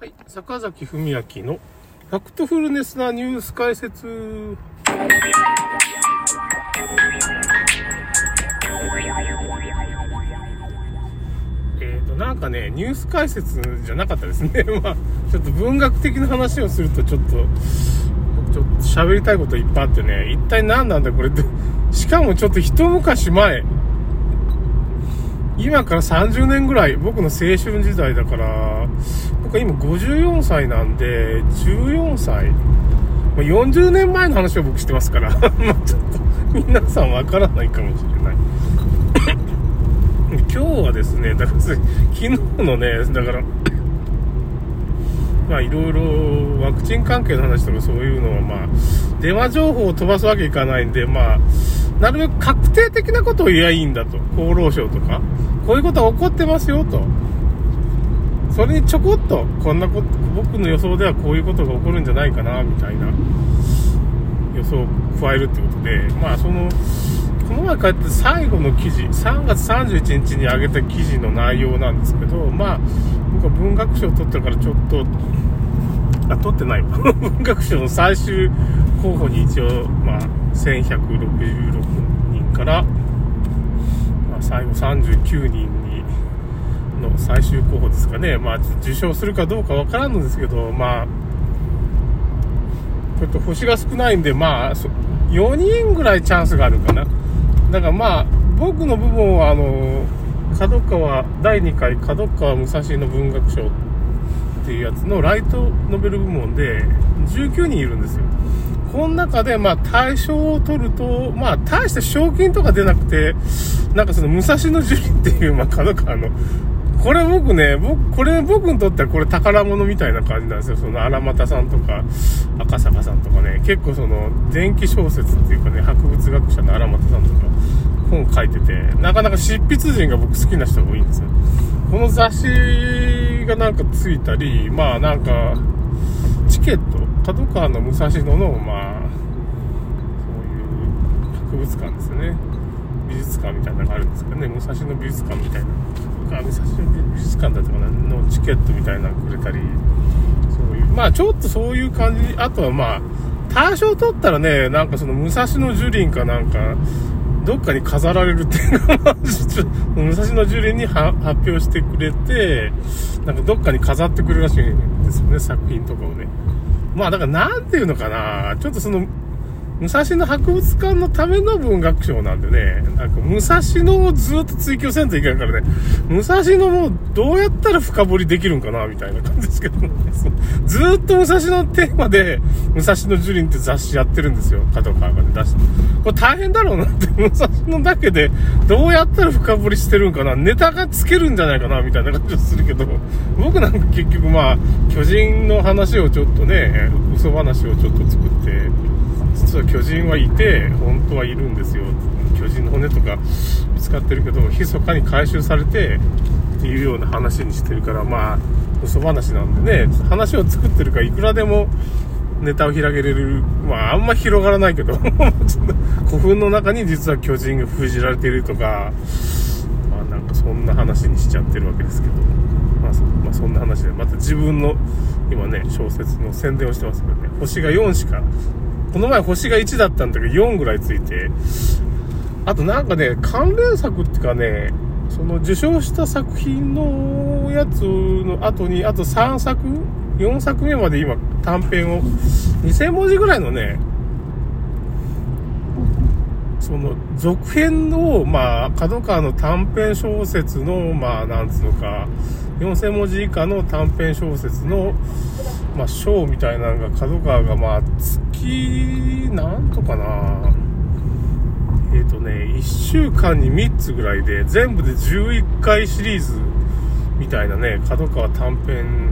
はい、坂崎文明のファクトフルネスなニュース解説。えーと、なんかね、ニュース解説じゃなかったですね。まあ、ちょっと文学的な話をすると、ちょっと、ちょっと喋りたいこといっぱいあってね、一体何なんだこれって。しかもちょっと一昔前、今から30年ぐらい、僕の青春時代だから、僕は今54歳なんで、14歳、ま、40年前の話を僕してますから、まちょっと皆さんわからないかもしれない。今日はですね、だから昨日のね、だから、まあいろいろワクチン関係の話とかそういうのはまあ、電話情報を飛ばすわけいかないんで、まあ、なるべく確定的なことを言えばいいんだと。厚労省とか。こういうことが起こってますよと。それにちょこっと、こんなこと、僕の予想ではこういうことが起こるんじゃないかな、みたいな予想を加えるってことで、まあその、この前帰って最後の記事、3月31日に上げた記事の内容なんですけど、まあ、僕は文学賞を取ってるからちょっと、あ、取ってないわ。文学賞の最終候補に一応、まあ、1166人から、まあ、最後39人に、の最終候補ですかね。まあ、受賞するかどうかわからんのですけど、まあ、ちょっと星が少ないんで、まあ、4人ぐらいチャンスがあるかな。だからまあ、僕の部分は、あの、角川、第2回角川武蔵野文学賞っていうやつのライトノベル部門で19人いるんですよ。この中で、まあ、対象を取ると、まあ、大して賞金とか出なくて、なんかその、武蔵野樹里っていう、まあ、角川の、これ僕ね、僕、これ僕にとってはこれ宝物みたいな感じなんですよ。その荒俣さんとか、赤坂さんとかね、結構その、電気小説っていうかね、博物学者の荒俣さんとか、本書いてて、なかなか執筆陣が僕好きな人が多いんですよ。この雑誌がなんかついたり、まあなんか、チケット、角川の武蔵野の、まあ、そういう博物館ですよね。美術館みたいなのがあるんですけどね、武蔵野美術館みたいな。あ、武蔵野美術館だったかなのチケットみたいなのくれたり、そういう、まあちょっとそういう感じ、あとはまあ、大賞取ったらね、なんかその武蔵野樹林かなんか、どっかに飾られるっていうのが、武蔵野樹林に発表してくれて、なんかどっかに飾ってくるらしいんですよね、作品とかをね。まあだからなんていうのかな、ちょっとその、武蔵野博物館のための文学賞なんでね、なんか武蔵野をずっと追求せんといけないからね、武蔵野もどうやったら深掘りできるんかな、みたいな感じですけどね。ずっと武蔵野テーマで、武蔵野樹林って雑誌やってるんですよ。角川がね、出して。これ大変だろうなって、武蔵野だけで、どうやったら深掘りしてるんかな、ネタがつけるんじゃないかな、みたいな感じがするけど、僕なんか結局まあ、巨人の話をちょっとね、嘘話をちょっと作って、実は巨人はいて、本当はいるんですよ。巨人の骨とか見つかってるけど、密かに回収されて、っていうような話にしてるから、まあ、嘘話なんでね、話を作ってるからいくらでもネタを広げれる。まあ、あんま広がらないけど、古墳の中に実は巨人が封じられているとか、まあなんかそんな話にしちゃってるわけですけど、まあそ,、まあ、そんな話で、また自分の今ね、小説の宣伝をしてますけどね、星が4しかこの前星が1だったんだけど4ぐらいついて、あとなんかね、関連作っていうかね、その受賞した作品のやつの後に、あと3作 ?4 作目まで今短編を、2000文字ぐらいのね、その続編の、まあ、角川の短編小説の、まあ、なんつうのか、4000文字以下の短編小説の、まあ、章みたいなのが角川が、まあ、月、なんとかな、えっ、ー、とね、1週間に3つぐらいで、全部で11回シリーズみたいなね、角川短編、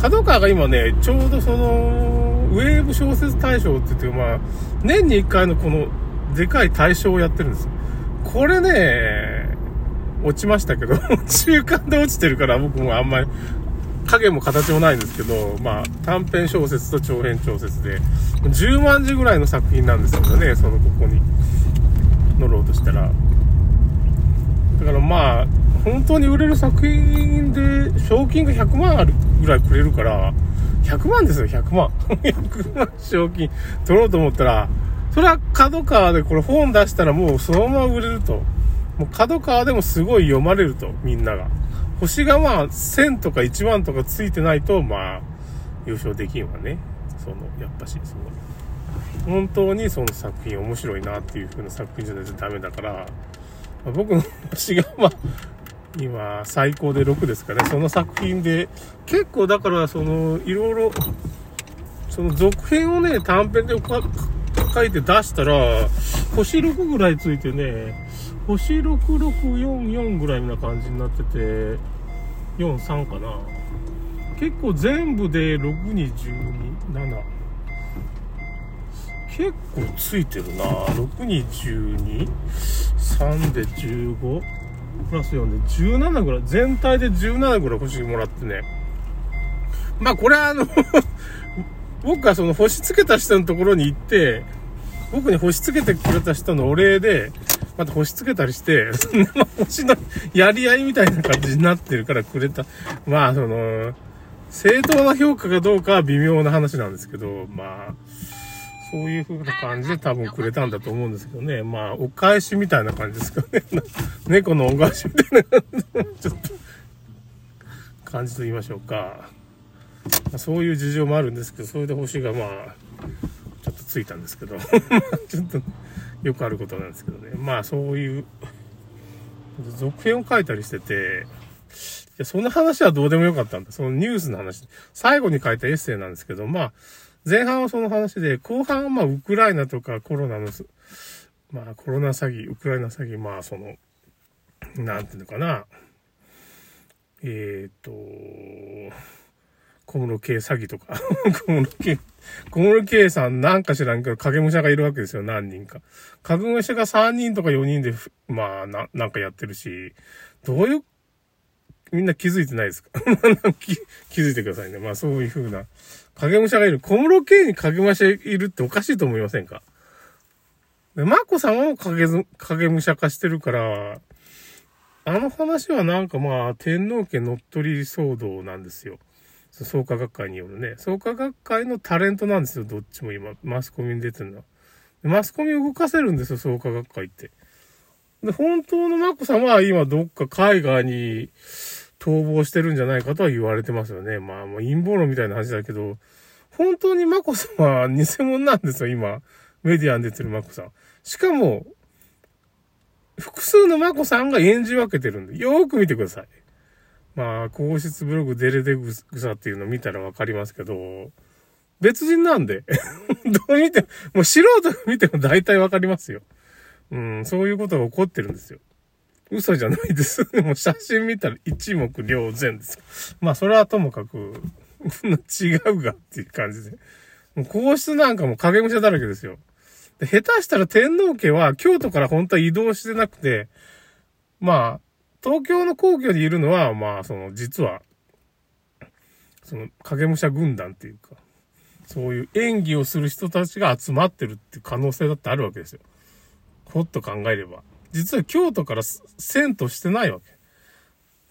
角川が今ね、ちょうどその、ウェーブ小説大賞って言って、まあ、年に1回のこの、でかい大賞をやってるんです。これね、落ちましたけど、中間で落ちてるから僕もあんまり、影も形もないんですけど、まあ、短編小説と長編小説で、10万字ぐらいの作品なんですけどね、そのここに乗ろうとしたら。だからまあ、本当に売れる作品で、賞金が100万あるぐらいくれるから、100万ですよ、100万。100万賞金取ろうと思ったら、それは角川でこれ本出したらもうそのまま売れると。もう角川でもすごい読まれると、みんなが。星がまあ、1000とか1万とかついてないと、まあ、優勝できんわね。その、やっぱし、その、本当にその作品面白いなっていう風な作品じゃないとダメだから、まあ、僕の星がまあ、今、最高で6ですかね。その作品で、結構だから、その、いろいろ、その続編をね、短編で書書いて出したら、星6ぐらいついてね、星6644ぐらいな感じになってて、43かな。結構全部で6に12、7。結構ついてるな。6に12、3で15、プラス4で17ぐらい、全体で17ぐらい星もらってね。まあこれはあの 僕がその星つけた人のところに行って、僕に星つけてくれた人のお礼で、また星つけたりして、そんな星のやり合いみたいな感じになってるからくれた。まあ、その、正当な評価かどうかは微妙な話なんですけど、まあ、そういう風な感じで多分くれたんだと思うんですけどね。まあ、お返しみたいな感じですかね。猫のお返しみたいなちょっと、感じと言いましょうか。そういう事情もあるんですけど、それで星がまあ、ちょっとついたんですけど、ちょっと、よくあることなんですけどね。まあそういう、続編を書いたりしてて、いや、その話はどうでもよかったんだ。そのニュースの話。最後に書いたエッセイなんですけど、まあ、前半はその話で、後半はまあ、ウクライナとかコロナの、まあ、コロナ詐欺、ウクライナ詐欺、まあ、その、なんていうのかな。えっ、ー、と、小室圭詐欺とか 小室圭、小室圭さんなんか知らんけど、影武者がいるわけですよ、何人か。影武者が3人とか4人で、まあ、な、なんかやってるし、どういう、みんな気づいてないですか？気気づいてくださいね。まあそういう風な。影武者がいる。小室圭に影武者いるっておかしいと思いませんか？で、マコさんも影、影武者化してるから、あの話はなんかまあ、天皇家乗っ取り騒動なんですよ。創価学会によるね。創価学会のタレントなんですよ、どっちも今。マスコミに出てるのは。マスコミを動かせるんですよ、創価学会って。で、本当のマコさんは今どっか海外に逃亡してるんじゃないかとは言われてますよね。まあ、もう陰謀論みたいな話だけど、本当にマコさんは偽物なんですよ、今。メディアに出てるマコさん。しかも、複数のマコさんが演じ分けてるんで、よーく見てください。まあ、皇室ブログデレデグサっていうの見たらわかりますけど、別人なんで。どう見ても、もう素人が見ても大体わかりますよ。うん、そういうことが起こってるんですよ。嘘じゃないです。もう写真見たら一目瞭然です。まあ、それはともかく、違うがっていう感じで。もう皇室なんかも影武者だらけですよ。で下手したら天皇家は京都から本当は移動してなくて、まあ、東京の皇居にいるのは、まあ、その、実は、その、影武者軍団っていうか、そういう演技をする人たちが集まってるっていう可能性だってあるわけですよ。ほっと考えれば。実は京都から遷都してないわけ。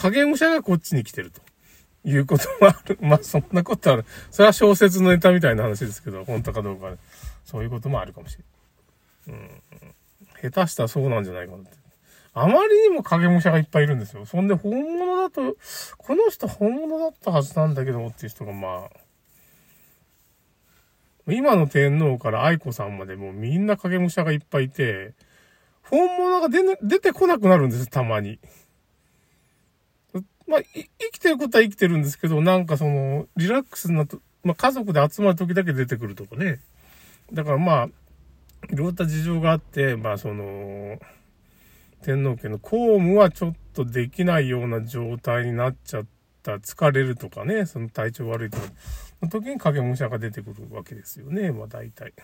影武者がこっちに来てると。いうこともある。まあ、そんなことある。それは小説のネタみたいな話ですけど、本当かどうか、ね、そういうこともあるかもしれない。うん。下手したらそうなんじゃないかなって。あまりにも影武者がいっぱいいるんですよ。そんで本物だと、この人本物だったはずなんだけどっていう人がまあ、今の天皇から愛子さんまでもうみんな影武者がいっぱいいて、本物が出,、ね、出てこなくなるんですたまに。まあ、生きてることは生きてるんですけど、なんかその、リラックスなと、まあ家族で集まる時だけ出てくるとかね。だからまあ、いろんな事情があって、まあその、天皇家の公務はちょっとできないような状態になっちゃった、疲れるとかね、その体調悪いとか、の時に影武者が出てくるわけですよね、まあ大体。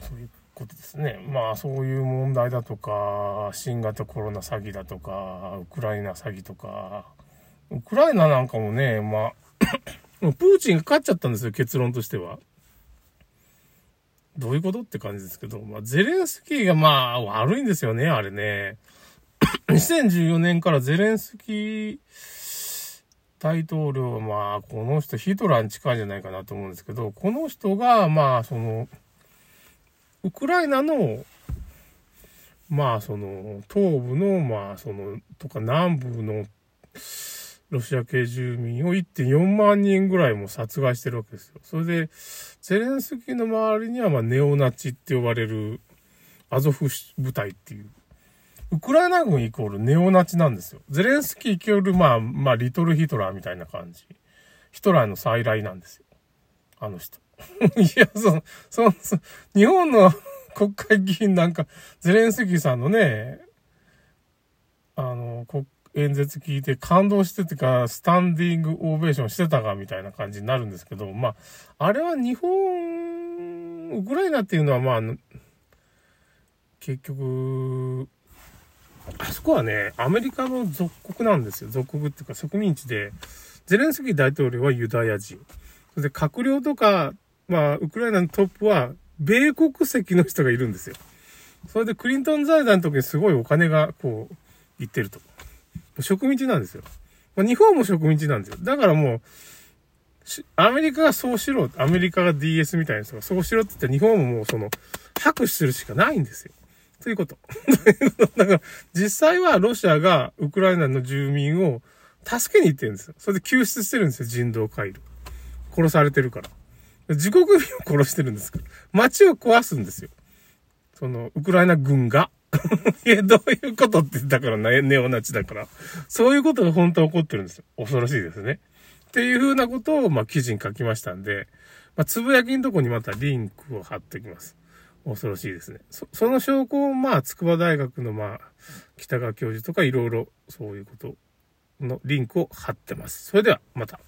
そういうことですね。まあそういう問題だとか、新型コロナ詐欺だとか、ウクライナ詐欺とか、ウクライナなんかもね、まあ プーチンが勝っちゃったんですよ、結論としては。どういうことって感じですけど、まあ、ゼレンスキーがまあ、悪いんですよね、あれね。2014年からゼレンスキー大統領はまあ、この人ヒトラーに近いんじゃないかなと思うんですけど、この人がまあ、その、ウクライナの、まあ、その、東部の、まあ、その、とか南部の、ロシア系住民を1.4万人ぐらいも殺害してるわけですよ。それで、ゼレンスキーの周りには、まあ、ネオナチって呼ばれる、アゾフ部隊っていう、ウクライナ軍イコールネオナチなんですよ。ゼレンスキーイコール、まあ、まあ、リトルヒトラーみたいな感じ。ヒトラーの再来なんですよ。あの人。いや、そそそ、日本の国会議員なんか、ゼレンスキーさんのね、あの、国演説聞いて感動しててか、スタンディングオベーションしてたかみたいな感じになるんですけど、まあ、あれは日本、ウクライナっていうのはまあ、結局、あそこはね、アメリカの属国なんですよ。属国っていうか植民地で、ゼレンスキー大統領はユダヤ人。それで閣僚とか、まあ、ウクライナのトップは、米国籍の人がいるんですよ。それでクリントン財団の時にすごいお金が、こう、行ってると。植民地なんですよ。ま、日本も植民地なんですよ。だからもう、アメリカがそうしろ、アメリカが DS みたいな人がそうしろって言って日本ももうその、拍手するしかないんですよ。ということ。だから、実際はロシアがウクライナの住民を助けに行ってるんですよ。それで救出してるんですよ、人道回廊。殺されてるから。自国民を殺してるんですから。街を壊すんですよ。その、ウクライナ軍が。え、どういうことって言ったからね、ネオナチだから。そういうことが本当は起こってるんですよ。恐ろしいですね。っていうふうなことを、まあ、記事に書きましたんで、まあ、つぶやきのとこにまたリンクを貼っておきます。恐ろしいですね。そその証拠を、まあ、筑波大学の、まあ、北川教授とかいろいろそういうことのリンクを貼ってます。それでは、また。